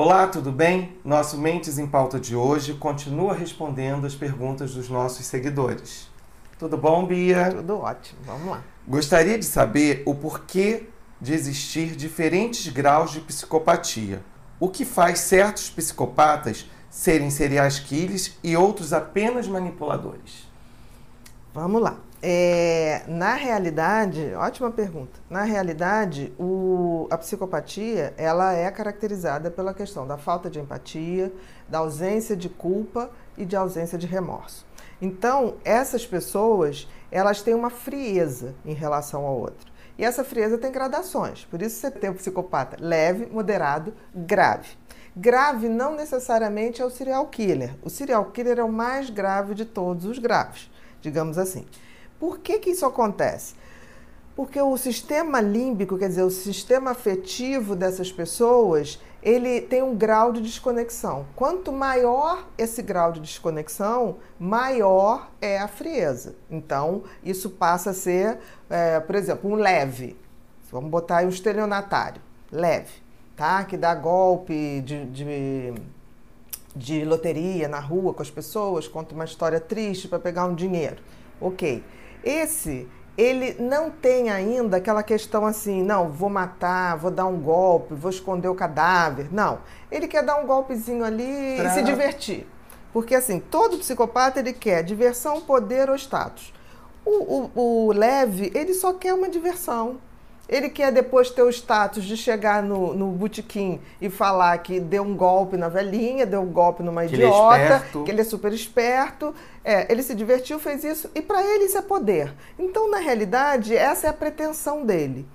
Olá, tudo bem? Nosso Mentes em Pauta de hoje continua respondendo as perguntas dos nossos seguidores. Tudo bom, Bia? Tudo ótimo, vamos lá. Gostaria de saber o porquê de existir diferentes graus de psicopatia. O que faz certos psicopatas serem serial killers e outros apenas manipuladores? Vamos lá. É, na realidade, ótima pergunta. Na realidade, o, a psicopatia ela é caracterizada pela questão da falta de empatia, da ausência de culpa e de ausência de remorso. Então, essas pessoas elas têm uma frieza em relação ao outro. E essa frieza tem gradações. Por isso você tem o psicopata leve, moderado, grave. Grave não necessariamente é o serial killer. O serial killer é o mais grave de todos os graves, digamos assim. Por que, que isso acontece? Porque o sistema límbico, quer dizer, o sistema afetivo dessas pessoas, ele tem um grau de desconexão. Quanto maior esse grau de desconexão, maior é a frieza. Então, isso passa a ser, é, por exemplo, um leve. Vamos botar aí um estelionatário, leve, tá? Que dá golpe de, de, de loteria na rua com as pessoas, conta uma história triste para pegar um dinheiro. Ok. Esse, ele não tem ainda aquela questão assim, não, vou matar, vou dar um golpe, vou esconder o cadáver. Não. Ele quer dar um golpezinho ali pra... e se divertir. Porque assim, todo psicopata ele quer diversão, poder ou status. O, o, o leve, ele só quer uma diversão. Ele quer depois ter o status de chegar no, no botequim e falar que deu um golpe na velhinha, deu um golpe numa que idiota, ele é que ele é super esperto. É, ele se divertiu, fez isso, e para ele isso é poder. Então, na realidade, essa é a pretensão dele.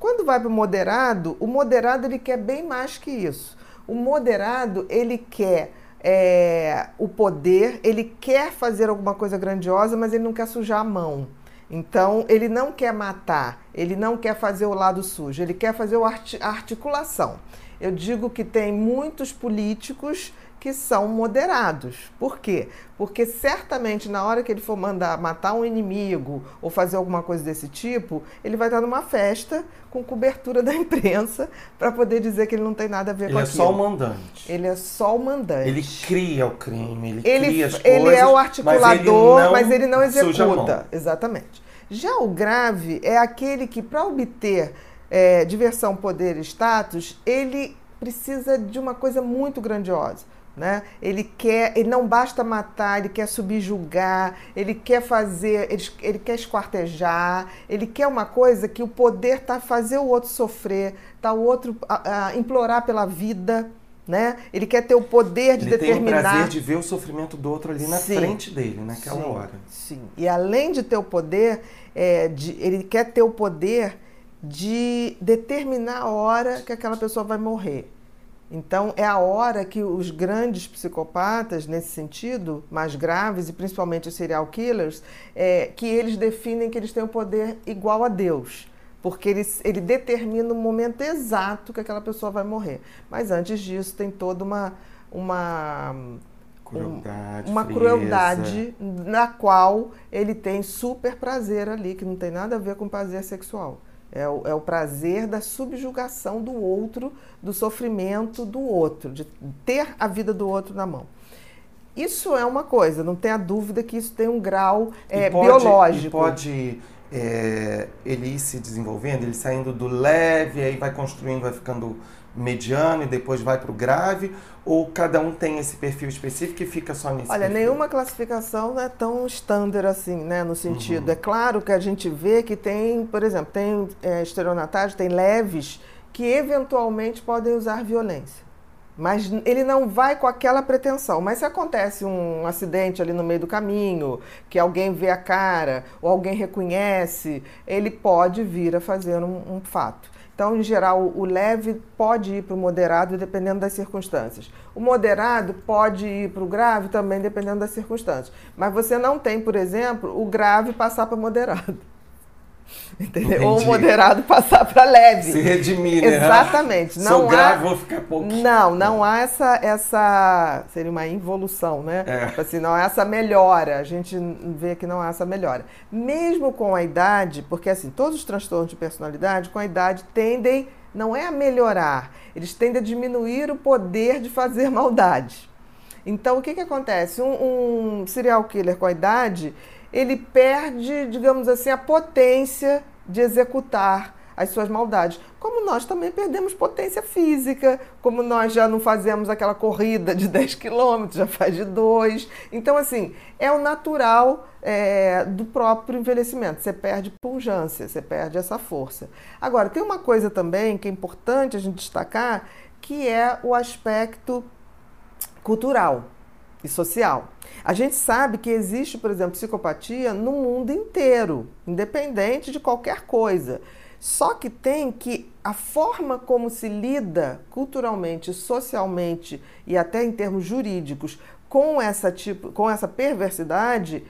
Quando vai para o moderado, o moderado ele quer bem mais que isso. O moderado ele quer é, o poder, ele quer fazer alguma coisa grandiosa, mas ele não quer sujar a mão. Então, ele não quer matar, ele não quer fazer o lado sujo, ele quer fazer a articulação. Eu digo que tem muitos políticos que são moderados. Por quê? Porque certamente na hora que ele for mandar matar um inimigo ou fazer alguma coisa desse tipo, ele vai estar numa festa com cobertura da imprensa para poder dizer que ele não tem nada a ver ele com é aquilo. Ele é só o mandante. Ele é só o mandante. Ele cria o crime, ele, ele cria as coisas. Ele é o articulador, mas ele não, mas ele não executa. Exatamente. Já o grave é aquele que, para obter é, diversão, poder status, ele precisa de uma coisa muito grandiosa. Né? Ele quer, ele não basta matar, ele quer subjugar, ele quer fazer, ele, ele quer esquartejar, ele quer uma coisa que o poder tá fazer o outro sofrer, tá o outro a, a implorar pela vida, né? Ele quer ter o poder de ele determinar. Ele tem o prazer de ver o sofrimento do outro ali na sim, frente dele, naquela sim, hora. Sim. E além de ter o poder, é, de, ele quer ter o poder de determinar a hora que aquela pessoa vai morrer. Então, é a hora que os grandes psicopatas, nesse sentido, mais graves, e principalmente os serial killers, é, que eles definem que eles têm o poder igual a Deus. Porque ele, ele determina o momento exato que aquela pessoa vai morrer. Mas antes disso, tem toda uma. uma Crueldade, uma frieza. crueldade na qual ele tem super prazer ali, que não tem nada a ver com prazer sexual. É o, é o prazer da subjugação do outro, do sofrimento do outro, de ter a vida do outro na mão. Isso é uma coisa, não tenha dúvida que isso tem um grau é, pode, biológico. E pode é, ele ir se desenvolvendo, ele saindo do leve, aí vai construindo, vai ficando mediano e depois vai para o grave? Ou cada um tem esse perfil específico e fica só nesse Olha, perfil? nenhuma classificação é tão standard assim, né? No sentido, uhum. é claro que a gente vê que tem, por exemplo, tem é, tem leves que eventualmente podem usar violência. Mas ele não vai com aquela pretensão. Mas se acontece um acidente ali no meio do caminho, que alguém vê a cara ou alguém reconhece, ele pode vir a fazer um, um fato. Então, em geral, o leve pode ir para o moderado dependendo das circunstâncias. O moderado pode ir para o grave também dependendo das circunstâncias. Mas você não tem, por exemplo, o grave passar para moderado. Entendeu? Ou moderado passar para leve. Se redimir, né? Exatamente. Não Sou grave, há... vou ficar pouco. Não, não há essa, essa. Seria uma involução, né? É. Tipo assim, não há essa melhora. A gente vê que não há essa melhora. Mesmo com a idade, porque assim, todos os transtornos de personalidade, com a idade, tendem não é a melhorar, eles tendem a diminuir o poder de fazer maldade. Então, o que, que acontece? Um, um serial killer com a idade, ele perde, digamos assim, a potência de executar as suas maldades. Como nós também perdemos potência física, como nós já não fazemos aquela corrida de 10 quilômetros, já faz de 2. Então, assim, é o natural é, do próprio envelhecimento. Você perde pungência, você perde essa força. Agora, tem uma coisa também que é importante a gente destacar, que é o aspecto cultural e social. A gente sabe que existe, por exemplo, psicopatia no mundo inteiro, independente de qualquer coisa. Só que tem que a forma como se lida culturalmente, socialmente e até em termos jurídicos com essa tipo, com essa perversidade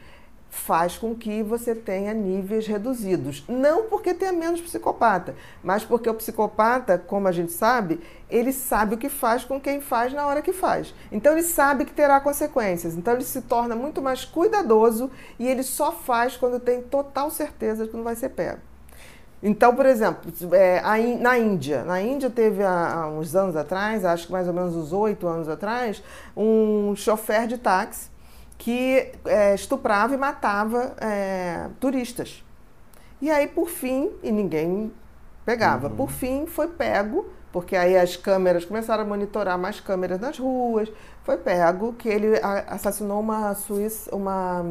faz com que você tenha níveis reduzidos. Não porque tenha menos psicopata, mas porque o psicopata, como a gente sabe, ele sabe o que faz com quem faz na hora que faz. Então ele sabe que terá consequências. Então ele se torna muito mais cuidadoso e ele só faz quando tem total certeza de que não vai ser pego. Então, por exemplo, é, na Índia, na Índia teve há, uns anos atrás, acho que mais ou menos uns oito anos atrás, um chofer de táxi que é, estuprava e matava é, turistas. E aí, por fim, e ninguém pegava, uhum. por fim foi pego, porque aí as câmeras começaram a monitorar mais câmeras nas ruas, foi pego que ele assassinou uma suíça, uma,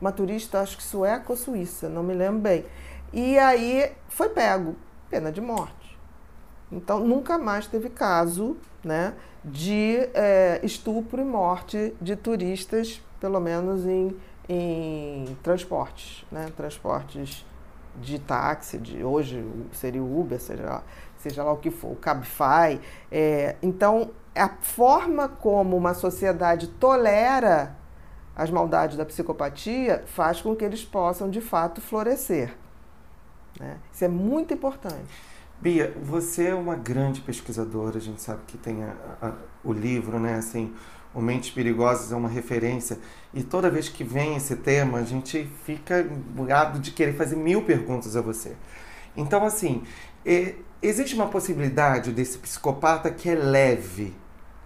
uma turista, acho que sueca ou suíça, não me lembro bem. E aí foi pego, pena de morte. Então nunca mais teve caso né, de é, estupro e morte de turistas, pelo menos em, em transportes, né, transportes de táxi, de hoje seria o Uber, seja lá, seja lá o que for, o Cabify. É, então, a forma como uma sociedade tolera as maldades da psicopatia faz com que eles possam, de fato, florescer. Né? Isso é muito importante. Bia, você é uma grande pesquisadora, a gente sabe que tem a, a, o livro, né? Assim, o Mentes Perigosas é uma referência e toda vez que vem esse tema a gente fica bugado de querer fazer mil perguntas a você. Então, assim, é, existe uma possibilidade desse psicopata que é leve,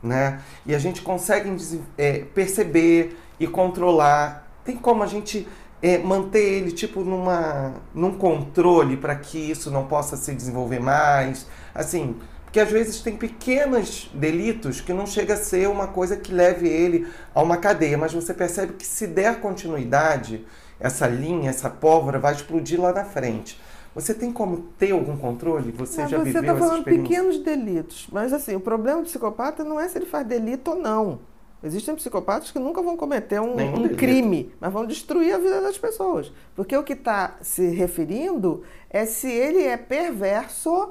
né? E a gente consegue é, perceber e controlar. Tem como a gente é, manter ele tipo numa num controle para que isso não possa se desenvolver mais, assim, porque às vezes tem pequenos delitos que não chega a ser uma coisa que leve ele a uma cadeia, mas você percebe que se der continuidade, essa linha, essa pólvora vai explodir lá na frente. Você tem como ter algum controle? Você mas já você viveu tá essa experiência? Você está falando pequenos delitos, mas assim, o problema do psicopata não é se ele faz delito ou não. Existem psicopatas que nunca vão cometer um, um crime, mas vão destruir a vida das pessoas. Porque o que está se referindo é se ele é perverso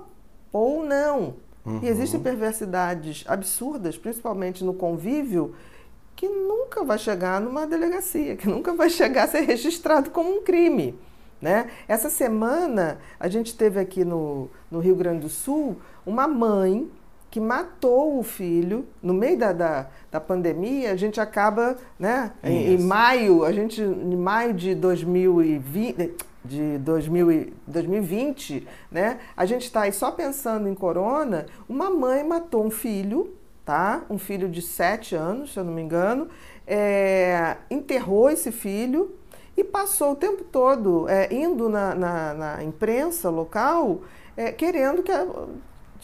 ou não. Uhum. E existem perversidades absurdas, principalmente no convívio, que nunca vai chegar numa delegacia, que nunca vai chegar a ser registrado como um crime. Né? Essa semana, a gente teve aqui no, no Rio Grande do Sul uma mãe que matou o filho no meio da, da, da pandemia, a gente acaba, né, em, em, maio, a gente em maio de 2020, de 2000, 2020, né, a gente está aí só pensando em corona, uma mãe matou um filho, tá, um filho de 7 anos, se eu não me engano, é, enterrou esse filho e passou o tempo todo é, indo na, na, na imprensa local é, querendo que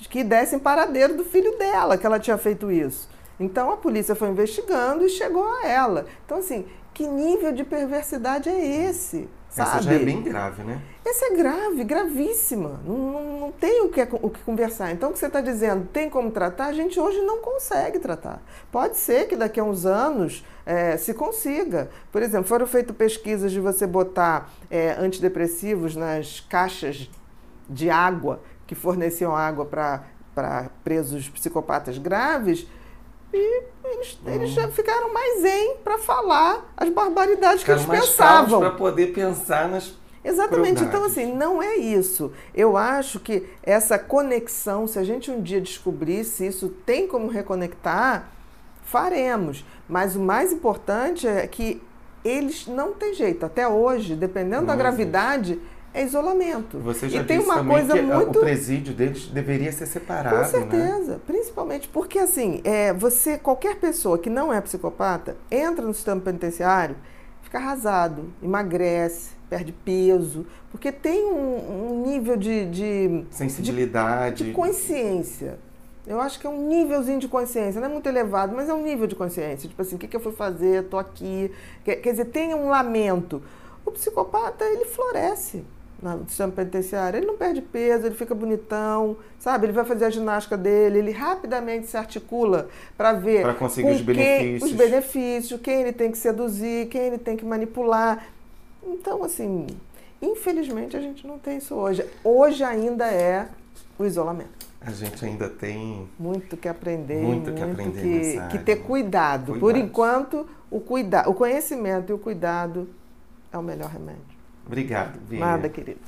que dessem paradeiro do filho dela, que ela tinha feito isso. Então a polícia foi investigando e chegou a ela. Então, assim, que nível de perversidade é esse? Sabe? Essa já é bem grave, né? Essa é grave, gravíssima. Não, não, não tem o que, o que conversar. Então, o que você está dizendo, tem como tratar? A gente hoje não consegue tratar. Pode ser que daqui a uns anos é, se consiga. Por exemplo, foram feitas pesquisas de você botar é, antidepressivos nas caixas de água que forneciam água para presos psicopatas graves, e eles, hum. eles já ficaram mais em para falar as barbaridades ficaram que eles pensavam. para poder pensar nas Exatamente. Então, assim, não é isso. Eu acho que essa conexão, se a gente um dia descobrir se isso tem como reconectar, faremos. Mas o mais importante é que eles não têm jeito. Até hoje, dependendo não da gravidade, é isolamento. Você já e tem uma coisa que muito o presídio deles deveria ser separado, com né? certeza, principalmente porque assim, é, você qualquer pessoa que não é psicopata entra no sistema penitenciário, fica arrasado, emagrece, perde peso, porque tem um, um nível de, de sensibilidade, de, de consciência. Eu acho que é um nívelzinho de consciência, não é muito elevado, mas é um nível de consciência. Tipo assim, o que, que eu fui fazer? Estou aqui. Quer, quer dizer, tem um lamento. O psicopata, ele floresce no sistema penitenciário. Ele não perde peso, ele fica bonitão, sabe? Ele vai fazer a ginástica dele, ele rapidamente se articula para ver para conseguir os benefícios. os benefícios, quem ele tem que seduzir, quem ele tem que manipular. Então, assim, infelizmente a gente não tem isso hoje. Hoje ainda é o isolamento. A gente ainda tem muito que aprender, muito que, muito aprender que, que ter cuidado. Cuidado. Por enquanto, o, cuida o conhecimento e o cuidado é o melhor remédio. Obrigado, Bia. Nada, querido.